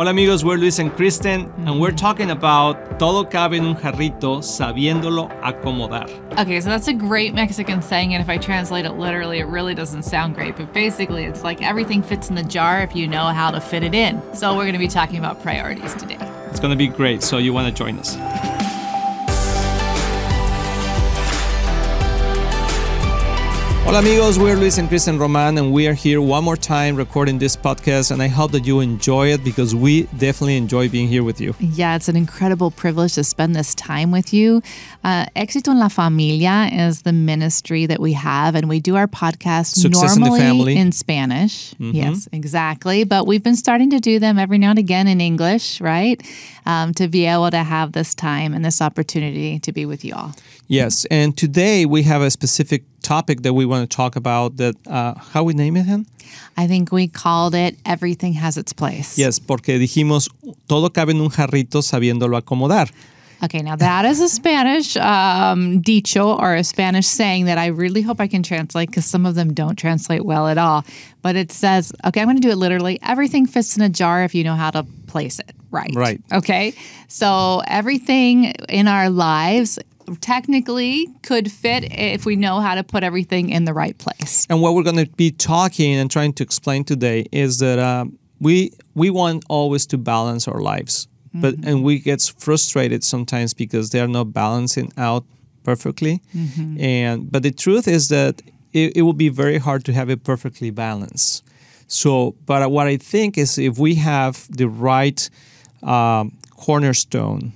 Hola amigos, we're Luis and Kristen, and we're talking about todo cabe en un jarrito, sabiéndolo acomodar. Okay, so that's a great Mexican saying, and if I translate it literally, it really doesn't sound great. But basically, it's like everything fits in the jar if you know how to fit it in. So we're going to be talking about priorities today. It's going to be great, so you want to join us. Hola amigos, we're Luis and Kristen Roman, and we are here one more time recording this podcast. And I hope that you enjoy it because we definitely enjoy being here with you. Yeah, it's an incredible privilege to spend this time with you. Uh, Éxito en la Familia is the ministry that we have, and we do our podcast Success normally family. in Spanish. Yes, exactly. But we've been starting to do them every now and again in English, right? Um, to be able to have this time and this opportunity to be with you all. Yes, and today we have a specific topic that we want to talk about. That uh, how we name it, Hen? I think we called it Everything Has Its Place. Yes, porque dijimos todo cabe en un jarrito sabiéndolo acomodar. Okay, now that is a Spanish um, dicho or a Spanish saying that I really hope I can translate because some of them don't translate well at all. But it says, okay, I'm going to do it literally. Everything fits in a jar if you know how to place it right. Right. Okay. So everything in our lives technically could fit if we know how to put everything in the right place. And what we're going to be talking and trying to explain today is that um, we we want always to balance our lives, but and we get frustrated sometimes because they are not balancing out perfectly. And but the truth is that it, it will be very hard to have it perfectly balanced. So, but what I think is if we have the right um, cornerstone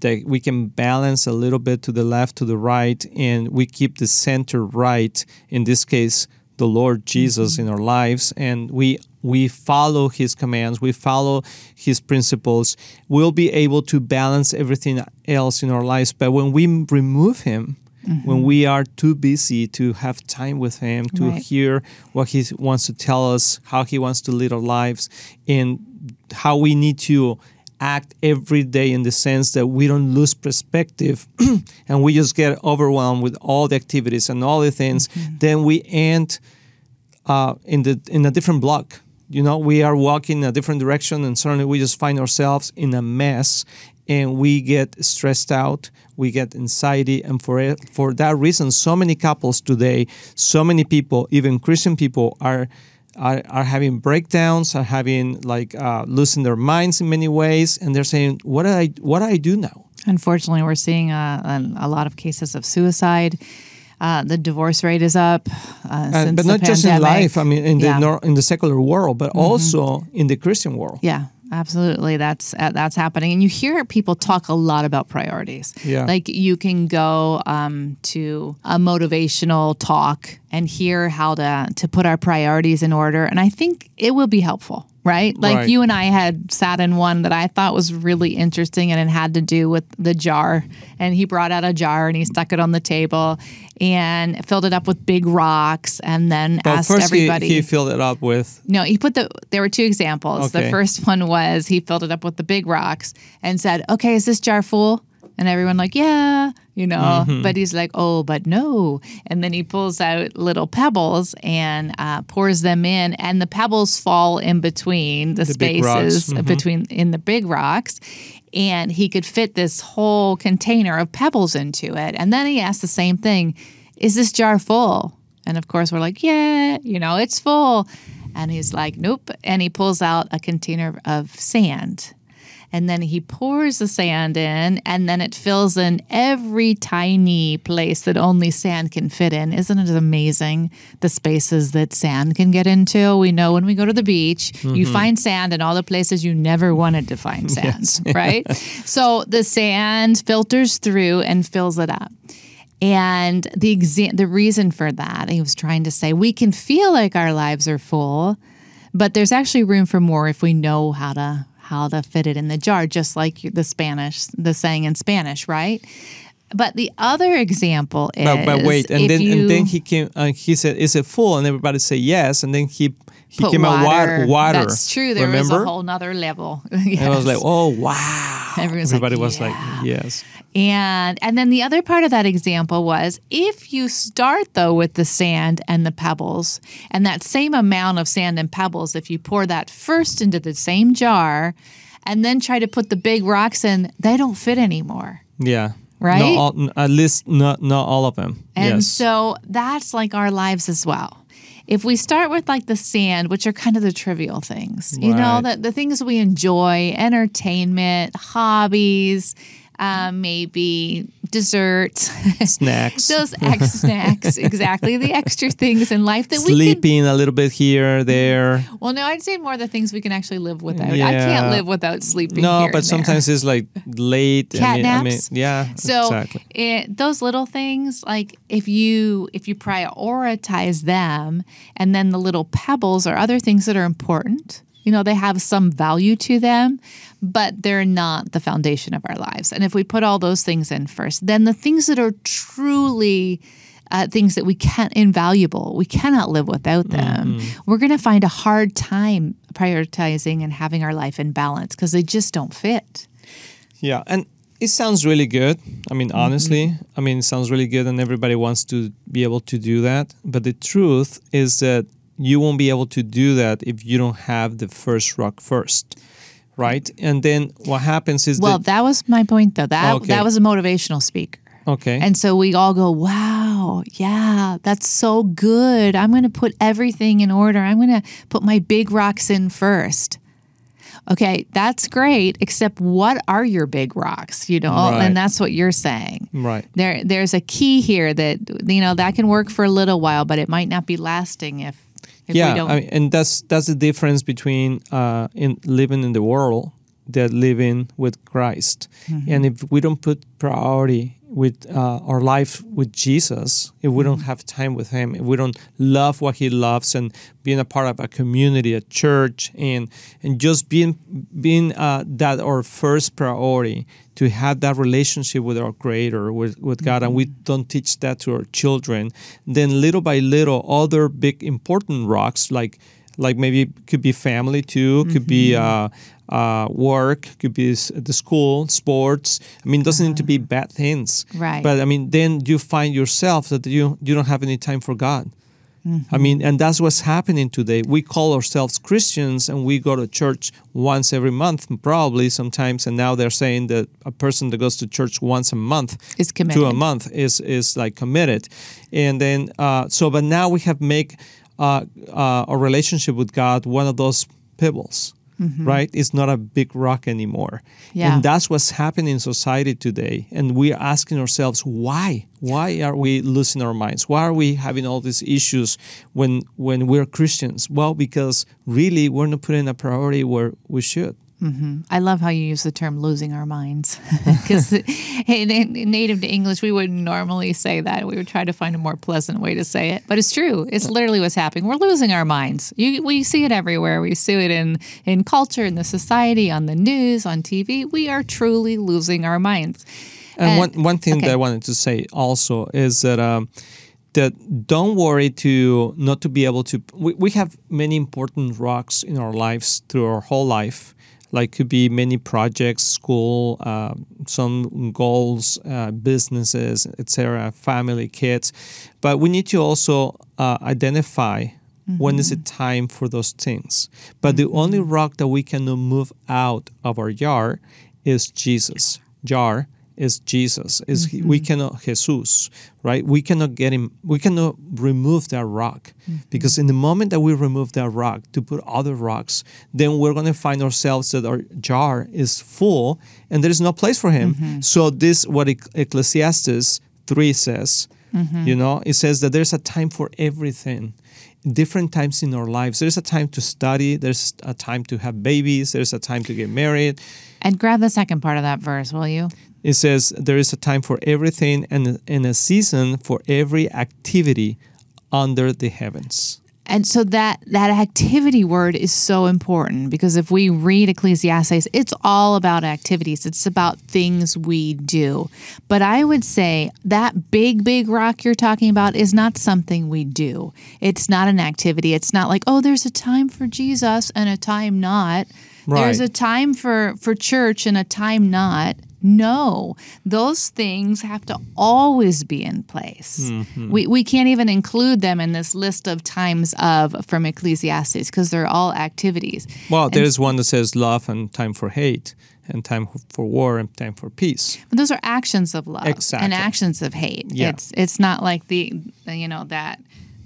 that we can balance a little bit to the left, to the right, and we keep the center right. In this case, the Lord Jesus in our lives, and we we follow His commands, we follow His principles. We'll be able to balance everything else in our lives. But when we remove Him, when we are too busy to have time with Him, to Right. hear what He wants to tell us, how He wants to lead our lives, and how we need to act every day in the sense that we don't lose perspective and we just get overwhelmed with all the activities and all the things, then we end uh, in the in a different block. You know, we are walking in a different direction, and suddenly we just find ourselves in a mess, and we get stressed out. We get anxiety, and for it, for that reason, so many couples today, so many people, even Christian people, are. Are, are having breakdowns, are having like uh, losing their minds in many ways, and they're saying, "What do I? What do I do now?" Unfortunately, we're seeing uh, a, a lot of cases of suicide. Uh, the divorce rate is up, uh, but the not just in life. I mean, in the Yeah. Mm-hmm. nor- in the secular world, but also in the Christian world. Yeah, absolutely. That's uh, that's happening, and you hear people talk a lot about priorities. Yeah. like you can go um, to a motivational talk and hear how to to put our priorities in order, and I think it will be helpful. Right, like Right. you and I had sat in one that I thought was really interesting, and it had to do with the jar. And he brought out a jar and he stuck it on the table and filled it up with big rocks, and then Well, asked first he, everybody. he filled it up with No, he put the. There were two examples. Okay. The first one was he filled it up with the big rocks and said, "Okay, is this jar full?" And everyone like, "Yeah," you know. Mm-hmm. But he's like, "Oh, but no." And then he pulls out little pebbles and uh, pours them in, and the pebbles fall in between the, The spaces mhm. between in the big rocks. And he could fit this whole container of pebbles into it. And then he asked the same thing: "Is this jar full?" And of course, we're like, "Yeah, you know, it's full." And he's like, nope. And he pulls out a container of sand. And then he pours the sand in, and then it fills in every tiny place that only sand can fit in. Isn't it amazing the spaces that sand can get into? We know when we go to the beach, you mm-hmm. find sand in all the places you never wanted to find sand, right? so the sand filters through and fills it up. And the the reason for that, he was trying to say, we can feel like our lives are full, but there's actually room for more if we know how to how to fit it in the jar, just like the Spanish, the saying in Spanish, right? But the other example is, But, but wait, and then you and then he came. and he said, "Is it full?" And everybody say yes. And then he he put came out water. water. Water. That's true. There Remember? was a whole nother level. And I was like, "Oh wow!" Everyone's Everybody like, was "Yeah." like, yes. And and then the other part of that example was if you start though with the sand and the pebbles and that same amount of sand and pebbles if you pour that first into the same jar and then try to put the big rocks in they don't fit anymore. Yeah. Right? Not all, at least not not all of them. And yes. so that's like our lives as well. If we start with like the sand, which are kind of the trivial things, you know, the, the things we enjoy, entertainment, hobbies, um, maybe dessert, Snacks. those ex snacks, exactly the extra things in life that we can. Sleeping a little bit here, there. Well, no, I'd say more the things we can actually live without. I can't live without sleeping. No, but and there. sometimes it's like late. Cat I mean, I mean, naps? yeah, So exactly. it, those little things, like if you if you prioritize them, and then the little pebbles or other things that are important, you know, they have some value to them, but they're not the foundation of our lives. And if we put all those things in first, then the things that are truly uh, things that we can't invaluable, we cannot live without them. We're going to find a hard time prioritizing and having our life in balance because they just don't fit. Yeah, and it sounds really good. I mean, Mm-hmm. honestly, I mean, it sounds really good, and everybody wants to be able to do that. But the truth is that you won't be able to do that if you don't have the first rock first, right? And then what happens is Well, that that was my point, though. That Okay. that was a motivational speaker, okay, and so we all go, "Wow, yeah, that's so good. I'm going to put everything in order. I'm going to put my big rocks in first. Okay, that's great. Except, what are your big rocks? You know, Right. and that's what you're saying. right. There, there's a key here that you know that can work for a little while, but it might not be lasting if yeah, don't. I mean, and that's that's the difference between uh, in living in the world that living with Christ. Mm-hmm. And if we don't put priority with uh, our life with Jesus, if we Mm-hmm. don't have time with Him, if we don't love what He loves, and being a part of a community, a church, and and just being being uh, that our first priority to have that relationship with our Creator, with, with God, and we Mm-hmm. don't teach that to our children, then little by little, other big important rocks like like maybe could be family too, could be uh, uh, work, could be the school, sports. I mean, it doesn't need to be bad things, Right. But I mean, then you find yourself that you you don't have any time for God. I mean, and that's what's happening today. We call ourselves Christians and we go to church once every month, probably sometimes. And now they're saying that a person that goes to church once a month Is to a committed. month is is like committed. And then uh, so, but now we have make uh, uh, a relationship with God one of those pebbles. Mm-hmm. Right, it's not a big rock anymore, Yeah. and that's what's happening in society today. And we are asking ourselves, why? Why are we losing our minds? Why are we having all these issues when when we're Christians? Well, because really we're not putting a priority where we should. I love how you use the term losing our minds because in, in native to English, we wouldn't normally say that. We would try to find a more pleasant way to say it. But it's true. It's literally what's happening. We're losing our minds. You, we see it everywhere. We see it in, in culture, in the society, on the news, on TV. We are truly losing our minds. And And- one one thing that. I wanted to say also is that um, that don't worry to not to be able to. We, we have many important rocks in our lives through our whole life. Like could be many projects, school, uh, some goals, uh, businesses, etc., family, kids, but we need to also uh, identify when is it time for those things. But the only rock that we cannot move out of our jar is Jesus. Jar is Jesus. Is he- we mm-hmm. cannot Jesus, right? We cannot get him. We cannot remove that rock mm-hmm. because in the moment that we remove that rock to put other rocks, then we're going to find ourselves that our jar is full and there is no place for him. Mm-hmm. So this what Ec- Ecclesiastes three says. You know, it says that there's a time for everything different times in our lives. There's a time to study, there's a time to have babies, there's a time to get married. And grab the second part of that verse, will you? It says there is a time for everything and, and a season for every activity under the heavens. And so that that activity word is so important because if we read Ecclesiastes, it's all about activities. It's about things we do. But I would say that big big rock you're talking about is not something we do. It's not an activity. It's not like, "Oh, there's a time for Jesus and a time not." There's a time for for church and a time not. No, those things have to always be in place. Mm-hmm. We, we can't even include them in this list of times of from Ecclesiastes because they're all activities. Well, there's one that says love and time for hate, and time for war and time for peace. But those are actions of love Exactly. and actions of hate. Yeah. It's it's not like the you know that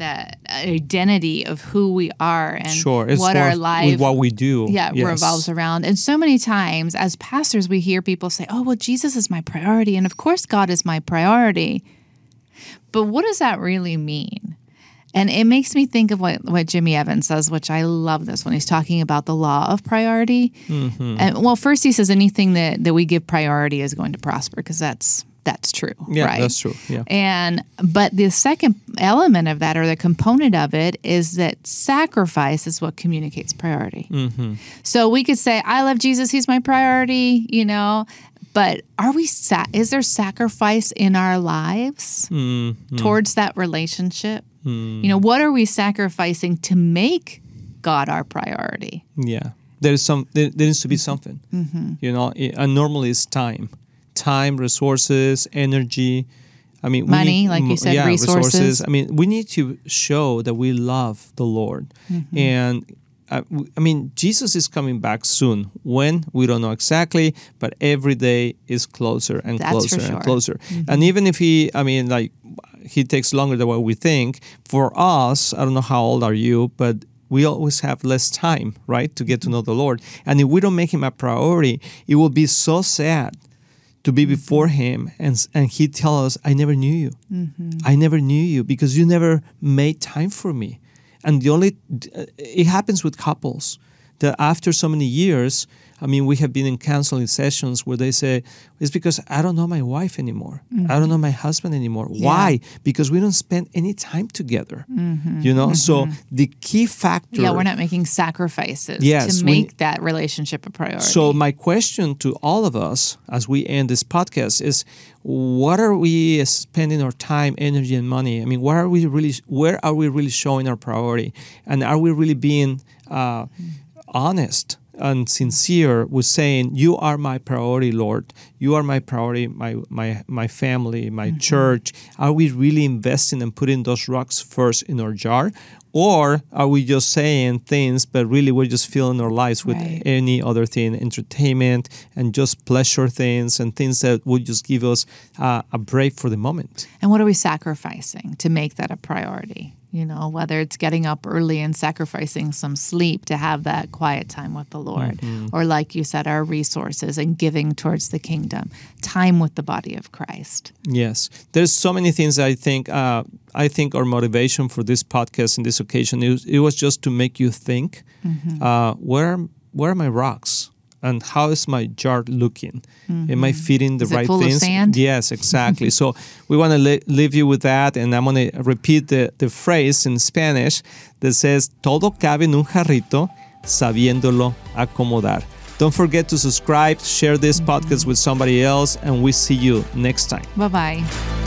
that identity of who we are and Sure, what our life what we do. yeah Yes. revolves around. And so many times as pastors we hear people say, "Oh, well Jesus is my priority and of course God is my priority." But what does that really mean? And it makes me think of what, what Jimmy Evans says, which I love this when he's talking about the law of priority. Mm-hmm. And well, first he says anything that, that we give priority is going to prosper because that's that's true. Yeah, right? that's true. Yeah. And but the second element of that or the component of it is that sacrifice is what communicates priority. Mm-hmm. So we could say, I love Jesus, he's my priority, you know, but are we sa- is there sacrifice in our lives Mm-hmm. towards that relationship? You know, what are we sacrificing to make God our priority? Yeah, there is some. There, there needs to be something. Mm-hmm. You know, and normally it's time, time, resources, energy. I mean, Money, need- like you said, yeah, resources. I mean, we need to show that we love the Lord, Mm-hmm. and I, w- I mean, Jesus is coming back soon. When we don't know exactly, but every day is closer and That's closer sure. Mm-hmm. and closer. And even if he, I mean, like he takes longer than what we think. For us, I don't know how old are you, but we always have less time, right, to get to know the Lord. And if we don't make him a priority, it will be so sad to be before him and and he tell us, "I never knew you. Mm-hmm. I never knew you because you never made time for me." And the only uh, it happens with couples that after so many years, I mean, we have been in counseling sessions where they say, "It's because I don't know my wife anymore. I don't mm-hmm. know my husband anymore. Why? Because we don't spend any time together. Mm-hmm. You know. So mm-hmm. the key factor. Yeah, we're not making sacrifices Yes, to we- make that relationship a priority. So my question to all of us as we end this podcast is what are we spending our time, energy and money? I mean, what are we really where are we really showing our priority? And are we really being uh, honest and sincere with saying you are my priority, Lord. You are my priority, my my my family, my church. Are we really investing and putting those rocks first in our jar? Or are we just saying things, but really we're just filling our lives with Right. any other thing, entertainment and just pleasure things and things that would just give us uh, a break for the moment. And what are we sacrificing to make that a priority? You know, whether it's getting up early and sacrificing some sleep to have that quiet time with the Lord, Mm-hmm. or like you said, our resources and giving towards the kingdom, time with the body of Christ. Yes, there's so many things I think. Uh, I think our motivation for this podcast in this occasion it was, it was just to make you think. Mm-hmm. Uh, where where are my rocks? And how is my jar looking? Am I feeding the Mm-hmm. Is right things? Yes, exactly. so we want to le- leave you with that, and I'm going to repeat the, the phrase in Spanish that says, "Todo cabe en un jarrito, sabiéndolo acomodar." Don't forget to subscribe, share this Mm-hmm. podcast with somebody else, and we see you next time. Bye bye.